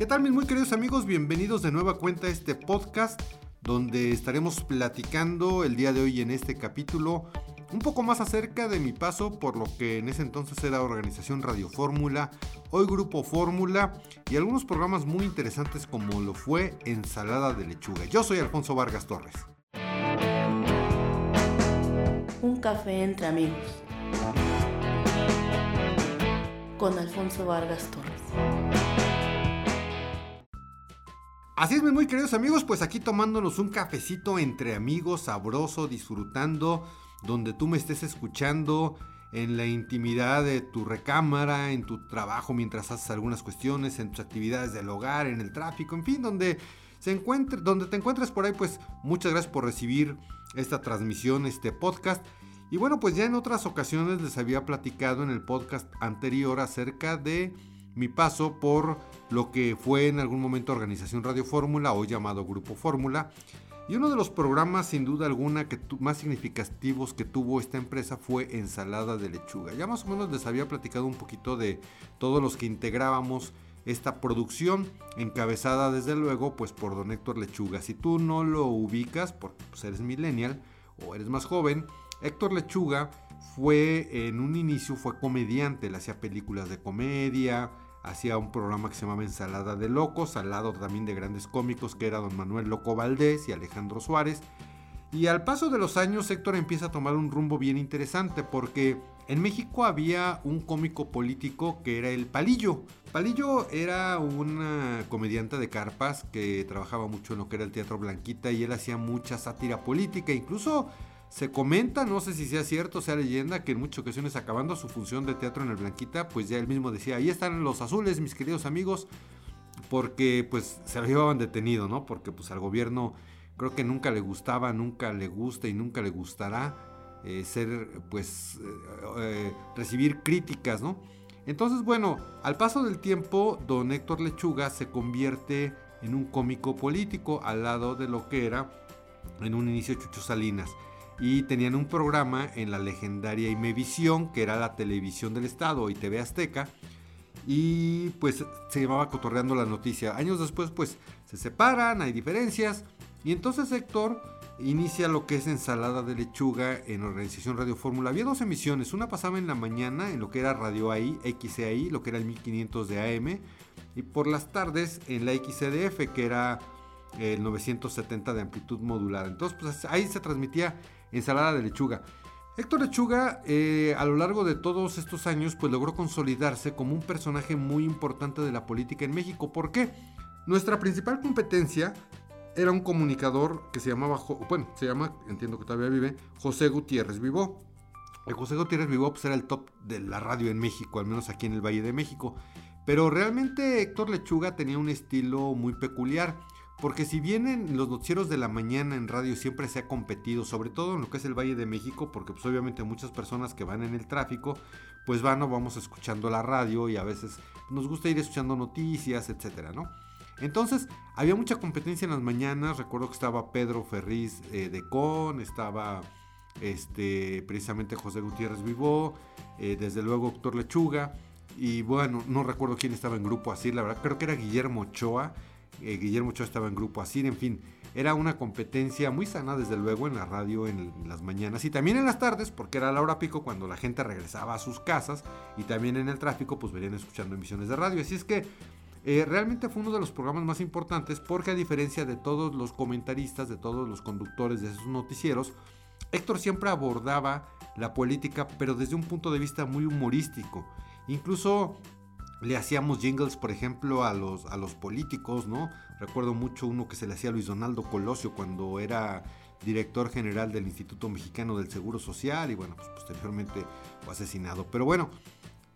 ¿Qué tal mis muy queridos amigos? Bienvenidos de nueva cuenta a este podcast donde estaremos platicando el día de hoy en este capítulo un poco más acerca de mi paso por lo que en ese entonces era Organización Radio Fórmula, hoy Grupo Fórmula y algunos programas muy interesantes como lo fue Ensalada de Lechuga. Yo soy Alfonso Vargas Torres. Un café entre amigos. Con Alfonso Vargas Torres. Así es, muy queridos amigos, pues aquí tomándonos un cafecito entre amigos, sabroso, disfrutando, donde tú me estés escuchando, en la intimidad de tu recámara, en tu trabajo mientras haces algunas cuestiones, en tus actividades del hogar, en el tráfico, en fin, donde se encuentre, donde te encuentres por ahí, pues muchas gracias por recibir esta transmisión, este podcast. Y bueno, pues ya en otras ocasiones les había platicado en el podcast anterior acerca de mi paso por lo que fue en algún momento Organización Radio Fórmula, hoy llamado Grupo Fórmula. Y uno de los programas sin duda alguna que más significativos que tuvo esta empresa fue Ensalada de Lechuga. Ya más o menos les había platicado un poquito de todos los que integrábamos esta producción, encabezada desde luego pues por don Héctor Lechuga. Si tú no lo ubicas, porque pues, eres millennial o eres más joven, Héctor Lechuga fue en un inicio fue comediante, él hacía películas de comedia, hacía un programa que se llamaba Ensalada de Locos, al lado también de grandes cómicos que era don Manuel Loco Valdés y Alejandro Suárez. Y al paso de los años Héctor empieza a tomar un rumbo bien interesante porque en México había un cómico político que era el Palillo. Palillo era una comediante de carpas que trabajaba mucho en lo que era el Teatro Blanquita y él hacía mucha sátira política, incluso se comenta, no sé si sea cierto, sea leyenda, que en muchas ocasiones acabando su función de teatro en el Blanquita, pues ya él mismo decía, ahí están los azules, mis queridos amigos, porque pues se lo llevaban detenido, ¿no? Porque pues al gobierno creo que nunca le gustaba, nunca le gusta y nunca le gustará eh, ser, pues, eh, eh, recibir críticas, ¿no? Entonces, bueno, al paso del tiempo, don Héctor Lechuga se convierte en un cómico político al lado de lo que era en un inicio Chucho Salinas y tenían un programa en la legendaria Imevisión, que era la televisión del Estado y TV Azteca, y pues se llamaba Cotorreando la Noticia. Años después pues se separan, hay diferencias, y entonces Héctor inicia lo que es ensalada de lechuga en Organización Radio Fórmula. Había dos emisiones, una pasaba en la mañana en lo que era Radio AI, XCI, lo que era el 1500 de AM, y por las tardes en la XCDF, que era el 970 de amplitud modulada. Entonces pues ahí se transmitía ensalada de lechuga. Héctor Lechuga eh, a lo largo de todos estos años pues logró consolidarse como un personaje muy importante de la política en México. ¿Por qué? Nuestra principal competencia era un comunicador que se llamaba, bueno, se llama, entiendo que todavía vive, José Gutiérrez Vivó. El José Gutiérrez Vivó pues, era el top de la radio en México, al menos aquí en el Valle de México. Pero realmente Héctor Lechuga tenía un estilo muy peculiar. Porque si bien en los noticieros de la mañana en radio siempre se ha competido, sobre todo en lo que es el Valle de México, porque pues obviamente muchas personas que van en el tráfico, pues van o vamos escuchando la radio y a veces nos gusta ir escuchando noticias, etcétera, ¿no? Entonces, había mucha competencia en las mañanas. Recuerdo que estaba Pedro Ferriz eh, de Con, estaba este, precisamente José Gutiérrez Vivó, eh, desde luego Doctor Lechuga. Y bueno, no recuerdo quién estaba en grupo así, la verdad, creo que era Guillermo Ochoa. Eh, Guillermo Ochoa estaba en grupo así, en fin, era una competencia muy sana desde luego en la radio en, las mañanas y también en las tardes porque era la hora pico cuando la gente regresaba a sus casas y también en el tráfico pues venían escuchando emisiones de radio. Así es que eh, realmente fue uno de los programas más importantes porque a diferencia de todos los comentaristas, de todos los conductores de esos noticieros, Héctor siempre abordaba la política pero desde un punto de vista muy humorístico. Incluso le hacíamos jingles, por ejemplo, a los, a los políticos, ¿no? Recuerdo mucho uno que se le hacía a Luis Donaldo Colosio cuando era director general del Instituto Mexicano del Seguro Social y bueno, pues posteriormente fue asesinado. Pero bueno,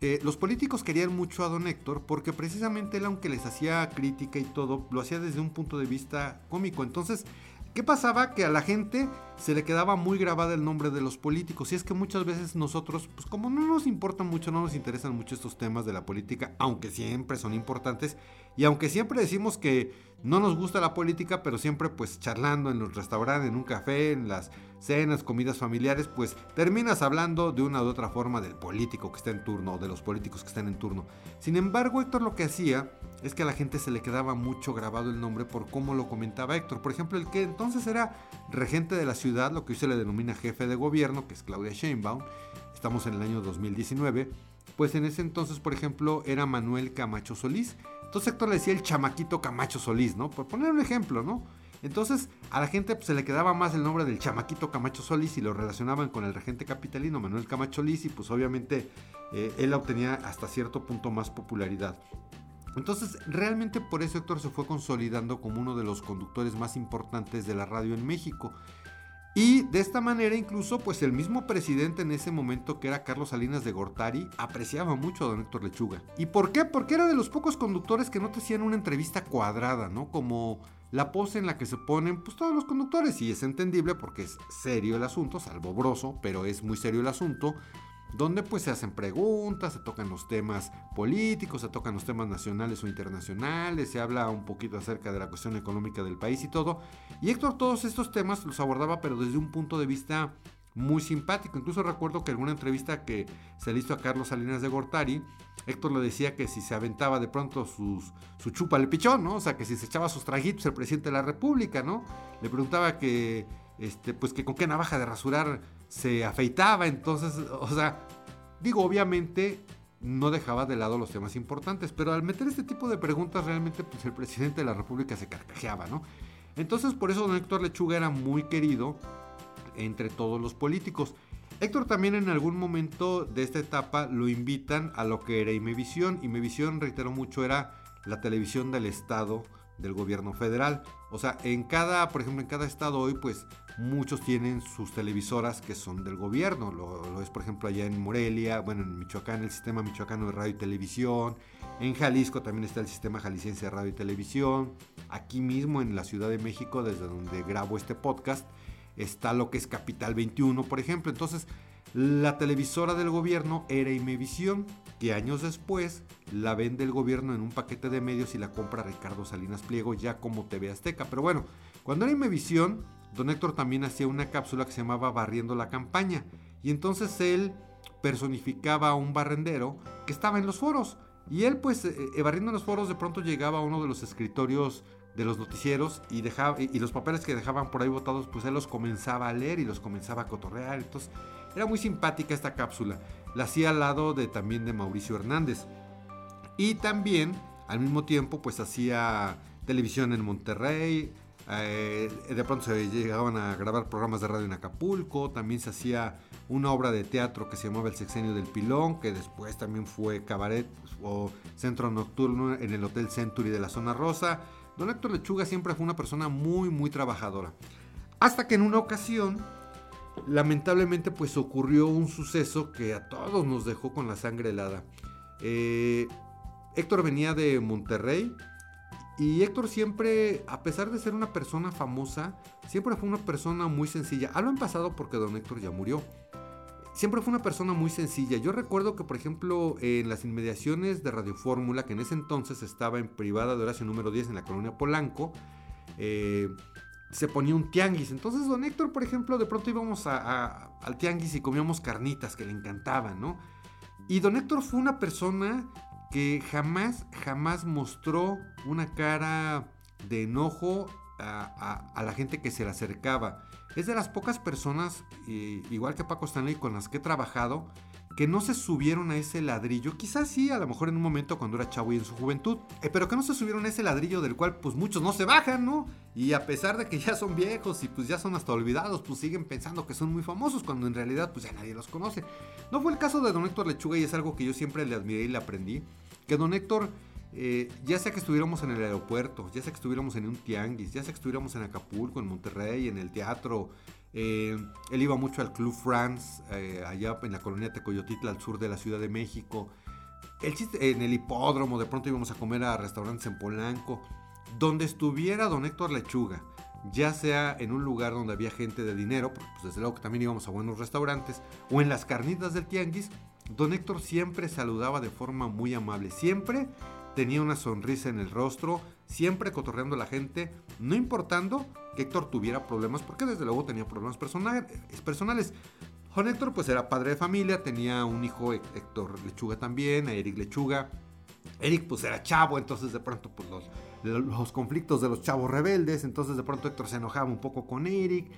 eh, los políticos querían mucho a don Héctor porque precisamente él, aunque les hacía crítica y todo, lo hacía desde un punto de vista cómico. Entonces, ¿Qué pasaba? Que a la gente se le quedaba muy grabada el nombre de los políticos. Y es que muchas veces nosotros, pues como no nos importan mucho, no nos interesan mucho estos temas de la política, aunque siempre son importantes, Y aunque siempre decimos que no nos gusta la política, pero siempre pues charlando en los restaurantes, en un café, en las cenas, comidas familiares, pues terminas hablando de una u otra forma del político que está en turno o de los políticos que están en turno. Sin embargo, Héctor lo que hacía es que a la gente se le quedaba mucho grabado el nombre por cómo lo comentaba Héctor. Por ejemplo, el que entonces era regente de la ciudad, lo que hoy se le denomina jefe de gobierno, que es Claudia Sheinbaum, estamos en el año 2019, pues en ese entonces, por ejemplo, era Manuel Camacho Solís, entonces Héctor le decía el chamaquito Camacho Solís, ¿no? Por poner un ejemplo, ¿no? Entonces a la gente pues, se le quedaba más el nombre del chamaquito Camacho Solís y lo relacionaban con el regente capitalino Manuel Camacho Solís y pues obviamente eh, él obtenía hasta cierto punto más popularidad. Entonces realmente por eso Héctor se fue consolidando como uno de los conductores más importantes de la radio en México. Y de esta manera incluso pues el mismo presidente en ese momento que era Carlos Salinas de Gortari apreciaba mucho a don Héctor Lechuga. ¿Y por qué? Porque era de los pocos conductores que no te hacían una entrevista cuadrada, ¿no? Como la pose en la que se ponen pues todos los conductores y es entendible porque es serio el asunto, salvo broso, pero es muy serio el asunto donde pues se hacen preguntas, se tocan los temas políticos, se tocan los temas nacionales o internacionales, se habla un poquito acerca de la cuestión económica del país y todo. Y Héctor todos estos temas los abordaba pero desde un punto de vista muy simpático. Incluso recuerdo que en alguna entrevista que se le hizo a Carlos Salinas de Gortari, Héctor le decía que si se aventaba de pronto sus, su chupa al pichón, ¿no? O sea, que si se echaba sus trajitos el presidente de la República, ¿no? Le preguntaba que, este, pues que con qué navaja de rasurar se afeitaba, entonces, o sea, digo, obviamente no dejaba de lado los temas importantes, pero al meter este tipo de preguntas realmente pues el presidente de la República se carcajeaba, ¿no? Entonces por eso don Héctor Lechuga era muy querido entre todos los políticos. Héctor también en algún momento de esta etapa lo invitan a lo que era Imevisión. Imevisión, reitero mucho, era la televisión del Estado del gobierno federal. O sea, en cada, por ejemplo, en cada estado hoy, pues muchos tienen sus televisoras que son del gobierno. Lo, es, por ejemplo, allá en Morelia, bueno, en Michoacán, el sistema michoacano de radio y televisión. En Jalisco también está el sistema jalisciense de radio y televisión. Aquí mismo en la Ciudad de México, desde donde grabo este podcast, está lo que es Capital 21, por ejemplo. Entonces, la televisora del gobierno era Imevisión, que años después la vende el gobierno en un paquete de medios y la compra Ricardo Salinas Pliego ya como TV Azteca. Pero bueno, cuando era Imevisión, don Héctor también hacía una cápsula que se llamaba Barriendo la Campaña. Y entonces él personificaba a un barrendero que estaba en los foros. Y él pues eh, eh, barriendo en los foros de pronto llegaba a uno de los escritorios de los noticieros y, dejaba, y, los papeles que dejaban por ahí botados, pues él los comenzaba a leer y los comenzaba a cotorrear. Entonces era muy simpática esta cápsula. La hacía al lado de también de Mauricio Hernández. Y también al mismo tiempo pues hacía televisión en Monterrey. Eh, de pronto se llegaban a grabar programas de radio en Acapulco. También se hacía una obra de teatro que se llamaba El Sexenio del Pilón, que después también fue cabaret o centro nocturno en el Hotel Century de la Zona Rosa. Don Héctor Lechuga siempre fue una persona muy, muy trabajadora. Hasta que en una ocasión, lamentablemente, pues ocurrió un suceso que a todos nos dejó con la sangre helada. Eh, Héctor venía de Monterrey y Héctor siempre, a pesar de ser una persona famosa, siempre fue una persona muy sencilla. Hablo en pasado porque don Héctor ya murió siempre fue una persona muy sencilla. Yo recuerdo que, por ejemplo, en las inmediaciones de Radio Fórmula, que en ese entonces estaba en privada de Horacio número 10 en la colonia Polanco, eh, se ponía un tianguis. Entonces, don Héctor, por ejemplo, de pronto íbamos al tianguis y comíamos carnitas que le encantaban, ¿no? Y don Héctor fue una persona que jamás, jamás mostró una cara de enojo a la gente que se le acercaba. Es de las pocas personas, igual que Paco Stanley, con las que he trabajado, que no se subieron a ese ladrillo, quizás sí, a lo mejor en un momento cuando era chavo y en su juventud, eh, pero que no se subieron a ese ladrillo del cual pues muchos no se bajan, ¿no? Y a pesar de que ya son viejos y pues ya son hasta olvidados, pues siguen pensando que son muy famosos cuando en realidad pues ya nadie los conoce. No fue el caso de Don Héctor Lechuga y es algo que yo siempre le admiré y le aprendí, que Don Héctor eh, ya sea que estuviéramos en el aeropuerto, ya sea que estuviéramos en un tianguis, ya sea que estuviéramos en Acapulco, en Monterrey, en el teatro, eh, él iba mucho al Club France, eh, allá en la colonia Tecoyotitla, al sur de la Ciudad de México. El en el hipódromo, de pronto íbamos a comer a restaurantes en Polanco. Donde estuviera don Héctor Lechuga, ya sea en un lugar donde había gente de dinero, pues desde luego que también íbamos a buenos restaurantes, o en las carnitas del tianguis, don Héctor siempre saludaba de forma muy amable. Siempre tenía una sonrisa en el rostro, siempre cotorreando a la gente, no importando que Héctor tuviera problemas, porque desde luego tenía problemas personales. Juan Héctor pues era padre de familia, tenía un hijo Héctor Lechuga también, Eric Lechuga. Eric pues era chavo, entonces de pronto pues los, los conflictos de los chavos rebeldes, entonces de pronto Héctor se enojaba un poco con Eric.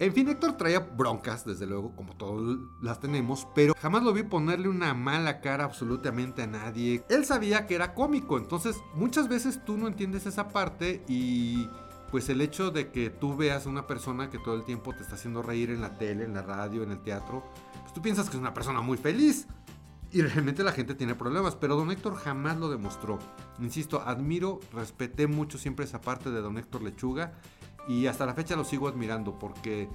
En fin, Héctor traía broncas, desde luego, como todos las tenemos, pero jamás lo vi ponerle una mala cara absolutamente a nadie. Él sabía que era cómico, entonces muchas veces tú no entiendes esa parte y pues el hecho de que tú veas a una persona que todo el tiempo te está haciendo reír en la tele, en la radio, en el teatro, pues tú piensas que es una persona muy feliz. Y realmente la gente tiene problemas, pero don Héctor jamás lo demostró. Insisto, admiro, respeté mucho siempre esa parte de don Héctor Lechuga y hasta la fecha lo sigo admirando porque,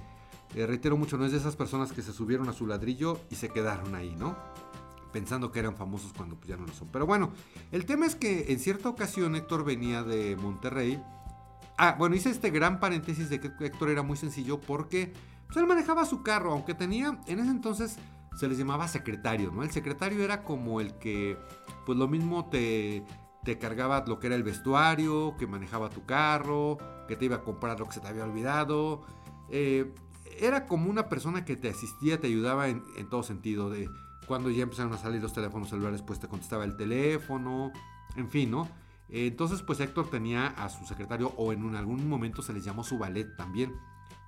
eh, reitero mucho, no es de esas personas que se subieron a su ladrillo y se quedaron ahí, ¿no? Pensando que eran famosos cuando pues, ya no lo son. Pero bueno, el tema es que en cierta ocasión Héctor venía de Monterrey. Ah, bueno, hice este gran paréntesis de que Héctor era muy sencillo porque pues, él manejaba su carro, aunque tenía en ese entonces se les llamaba secretario, ¿no? El secretario era como el que, pues lo mismo te te cargaba lo que era el vestuario, que manejaba tu carro, que te iba a comprar lo que se te había olvidado. Eh, era como una persona que te asistía, te ayudaba en, todo sentido. De cuando ya empezaron a salir los teléfonos celulares, pues te contestaba el teléfono, en fin, ¿no? entonces, pues Héctor tenía a su secretario, o en algún momento se les llamó su ballet también.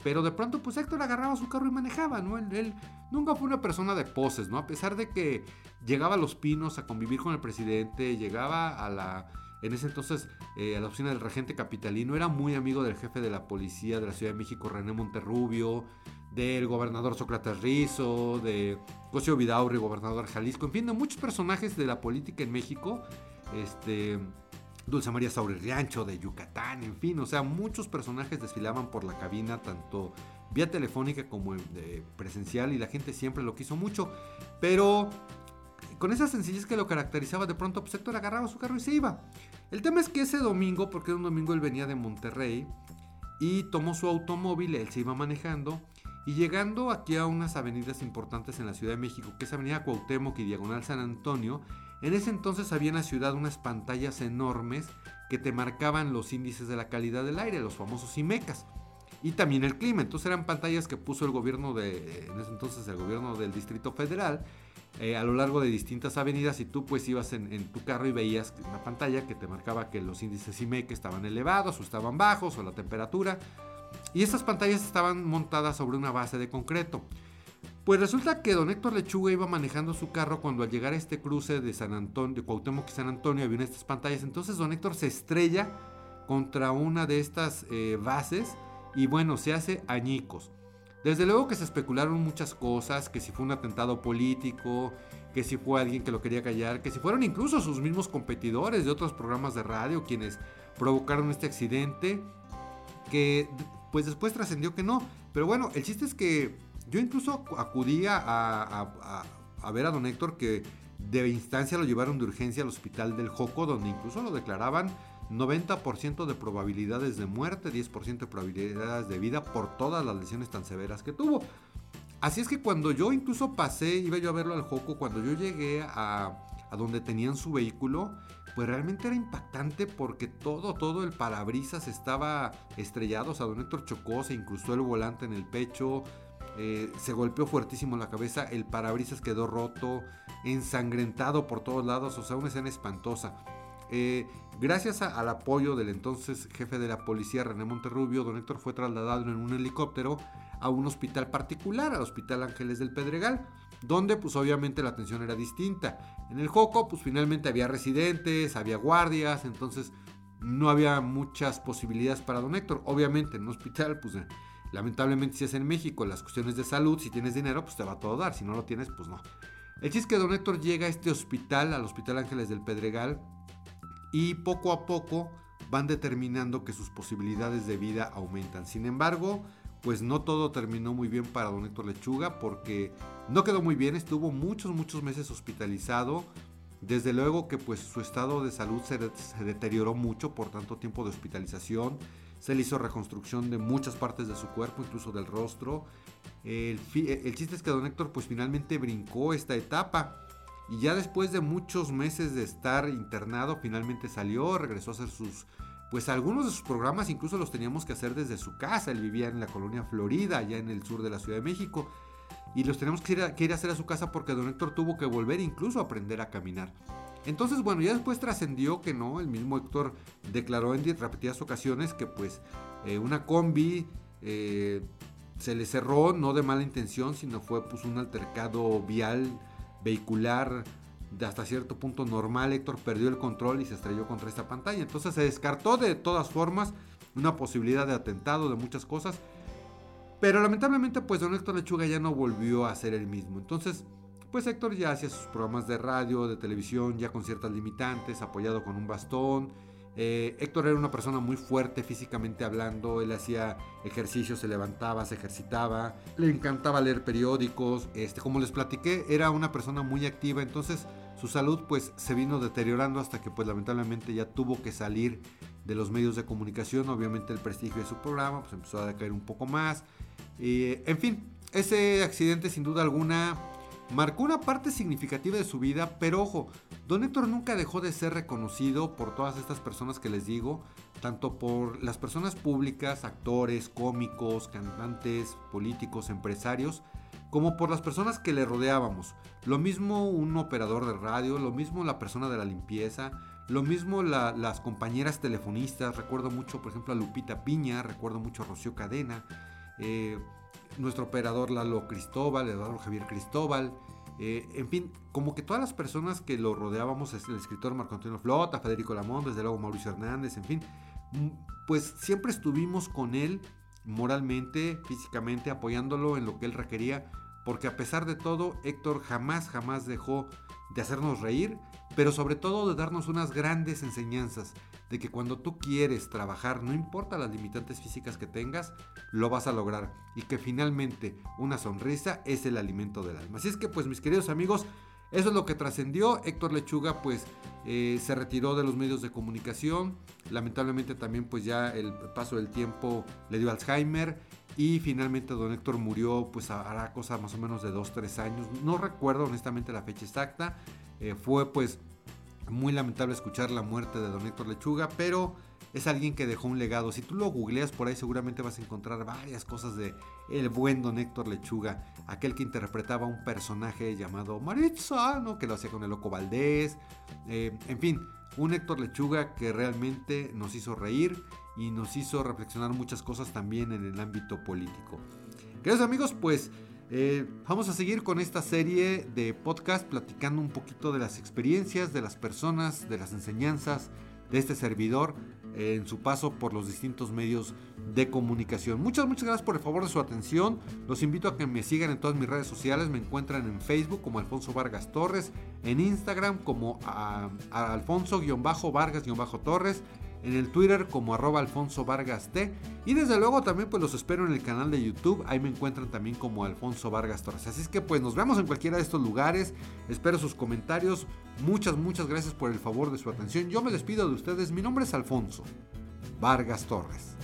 Pero de pronto, pues Héctor agarraba su carro y manejaba, ¿no? Él, nunca fue una persona de poses, ¿no? A pesar de que llegaba a Los Pinos a convivir con el presidente, llegaba a la, en ese entonces, eh, la oficina del regente capitalino, era muy amigo del jefe de la policía de la Ciudad de México, René Monterrubio, del gobernador Sócrates Rizo, de Cosio Vidaurri, gobernador Jalisco, en fin, de muchos personajes de la política en México, este Dulce María Riancho de Yucatán, en fin, o sea, muchos personajes desfilaban por la cabina, tanto vía telefónica como presencial, y la gente siempre lo quiso mucho, pero con esa sencillez que lo caracterizaba, de pronto pues Héctor agarraba su carro y se iba. El tema es que ese domingo, porque era un domingo él venía de Monterrey, y tomó su automóvil, él se iba manejando, y llegando aquí a unas avenidas importantes en la Ciudad de México, que es Avenida Cuauhtémoc y Diagonal San Antonio, en ese entonces había en la ciudad unas pantallas enormes que te marcaban los índices de la calidad del aire, los famosos IMECAS. Y también el clima. Entonces eran pantallas que puso el gobierno de, en ese entonces el gobierno del Distrito Federal, eh, a lo largo de distintas avenidas y tú pues ibas en, tu carro y veías una pantalla que te marcaba que los índices IMEC estaban elevados o estaban bajos o la temperatura. Y estas pantallas estaban montadas sobre una base de concreto. Pues resulta que don Héctor Lechuga iba manejando su carro cuando al llegar a este cruce de San Antonio, de Cuauhtémoc y San Antonio, había estas pantallas. Entonces don Héctor se estrella contra una de estas eh, bases y bueno, se hace añicos. Desde luego que se especularon muchas cosas, que si fue un atentado político, que si fue alguien que lo quería callar, que si fueron incluso sus mismos competidores de otros programas de radio quienes provocaron este accidente, que pues después trascendió que no. Pero bueno, el chiste es que yo incluso acudía a, ver a don Héctor que de instancia lo llevaron de urgencia al hospital del Joco, donde incluso lo declaraban 90% de probabilidades de muerte, 10% de probabilidades de vida por todas las lesiones tan severas que tuvo. Así es que cuando yo incluso pasé, iba yo a verlo al Joco, cuando yo llegué a, donde tenían su vehículo, pues realmente era impactante porque todo, todo el parabrisas estaba estrellado. O sea, don Héctor chocó, se incrustó el volante en el pecho, eh, se golpeó fuertísimo la cabeza, el parabrisas quedó roto, ensangrentado por todos lados, o sea, una escena espantosa. Eh, gracias al apoyo del entonces jefe de la policía, René Monterrubio, don Héctor fue trasladado en un helicóptero a un hospital particular, al Hospital Ángeles del Pedregal, donde pues obviamente la atención era distinta. En el Joco pues finalmente había residentes, había guardias, entonces no había muchas posibilidades para don Héctor. Obviamente en un hospital pues Lamentablemente si es en México las cuestiones de salud, si tienes dinero, pues te va a todo dar, si no lo tienes, pues no. El chiste es que don Héctor llega a este hospital, al Hospital Ángeles del Pedregal, y poco a poco van determinando que sus posibilidades de vida aumentan. Sin embargo, pues no todo terminó muy bien para don Héctor Lechuga porque no quedó muy bien, estuvo muchos, muchos meses hospitalizado. Desde luego que pues su estado de salud se, deterioró mucho por tanto tiempo de hospitalización se le hizo reconstrucción de muchas partes de su cuerpo, incluso del rostro. El, chiste es que don Héctor pues finalmente brincó esta etapa. Y ya después de muchos meses de estar internado, finalmente salió, regresó a hacer sus, pues algunos de sus programas incluso los teníamos que hacer desde su casa. Él vivía en la colonia Florida, allá en el sur de la Ciudad de México. Y los teníamos que ir, a, que ir a hacer a su casa porque don Héctor tuvo que volver incluso a aprender a caminar. Entonces, bueno, ya después trascendió que no, el mismo Héctor declaró en repetidas ocasiones que pues eh, una combi eh, se le cerró, no de mala intención, sino fue pues un altercado vial vehicular hasta cierto punto normal, Héctor perdió el control y se estrelló contra esta pantalla. Entonces se descartó de todas formas una posibilidad de atentado, de muchas cosas. Pero lamentablemente pues don Héctor Lechuga ya no volvió a ser el mismo. Entonces pues Héctor ya hacía sus programas de radio, de televisión, ya con ciertas limitantes, apoyado con un bastón. Eh, Héctor era una persona muy fuerte físicamente hablando, él hacía ejercicios, se levantaba, se ejercitaba, le encantaba leer periódicos, este, como les platiqué, era una persona muy activa, entonces su salud pues se vino deteriorando hasta que pues lamentablemente ya tuvo que salir de los medios de comunicación, obviamente el prestigio de su programa pues empezó a decaer un poco más, en fin, ese accidente sin duda alguna marcó una parte significativa de su vida, pero ojo, Don Héctor nunca dejó de ser reconocido por todas estas personas que les digo, tanto por las personas públicas, actores, cómicos, cantantes, políticos, empresarios, como por las personas que le rodeábamos. Lo mismo un operador de radio, lo mismo la persona de la limpieza, lo mismo las compañeras telefonistas, recuerdo mucho por ejemplo a Lupita Piña, recuerdo mucho a Rocío Cadena, eh, nuestro operador Lalo Cristóbal, Eduardo Javier Cristóbal, eh, en fin, como que todas las personas que lo rodeábamos, el escritor Marco Antonio Flota, Federico Lamón, desde luego Mauricio Hernández, en fin, mm, pues siempre estuvimos con él moralmente, físicamente, apoyándolo en lo que él requería, porque a pesar de todo, Héctor jamás, jamás dejó de hacernos reír, pero sobre todo de darnos unas grandes enseñanzas de que cuando tú quieres trabajar, no importa las limitantes físicas que tengas, lo vas a lograr y que finalmente una sonrisa es el alimento del alma. Así es que pues mis queridos amigos, eso es lo que trascendió. Héctor Lechuga pues eh, se retiró de los medios de comunicación. Lamentablemente también pues ya el paso del tiempo le dio Alzheimer. Y finalmente don Héctor murió pues hará cosa más o menos de 2-3 años. No recuerdo honestamente la fecha exacta. Eh, fue pues muy lamentable escuchar la muerte de don Héctor Lechuga, pero es alguien que dejó un legado. Si tú lo googleas por ahí seguramente vas a encontrar varias cosas de el buen don Héctor Lechuga, aquel que interpretaba un personaje llamado Maritza, ¿no? que lo hacía con el loco Valdés, eh, en fin, un Héctor Lechuga que realmente nos hizo reír y nos hizo reflexionar muchas cosas también en el ámbito político. Queridos amigos, pues eh, vamos a seguir con esta serie de podcast platicando un poquito de las experiencias, de las personas, de las enseñanzas de este servidor en su paso por los distintos medios de comunicación. Muchas, muchas gracias por el favor de su atención. Los invito a que me sigan en todas mis redes sociales. Me encuentran en Facebook como Alfonso Vargas Torres, en Instagram como Alfonso-Vargas-Torres en el Twitter como arroba Alfonso Vargas T. Y desde luego también pues los espero en el canal de YouTube. Ahí me encuentran también como Alfonso Vargas Torres. Así es que pues nos vemos en cualquiera de estos lugares. Espero sus comentarios. Muchas, muchas gracias por el favor de su atención. Yo me despido de ustedes. Mi nombre es Alfonso Vargas Torres.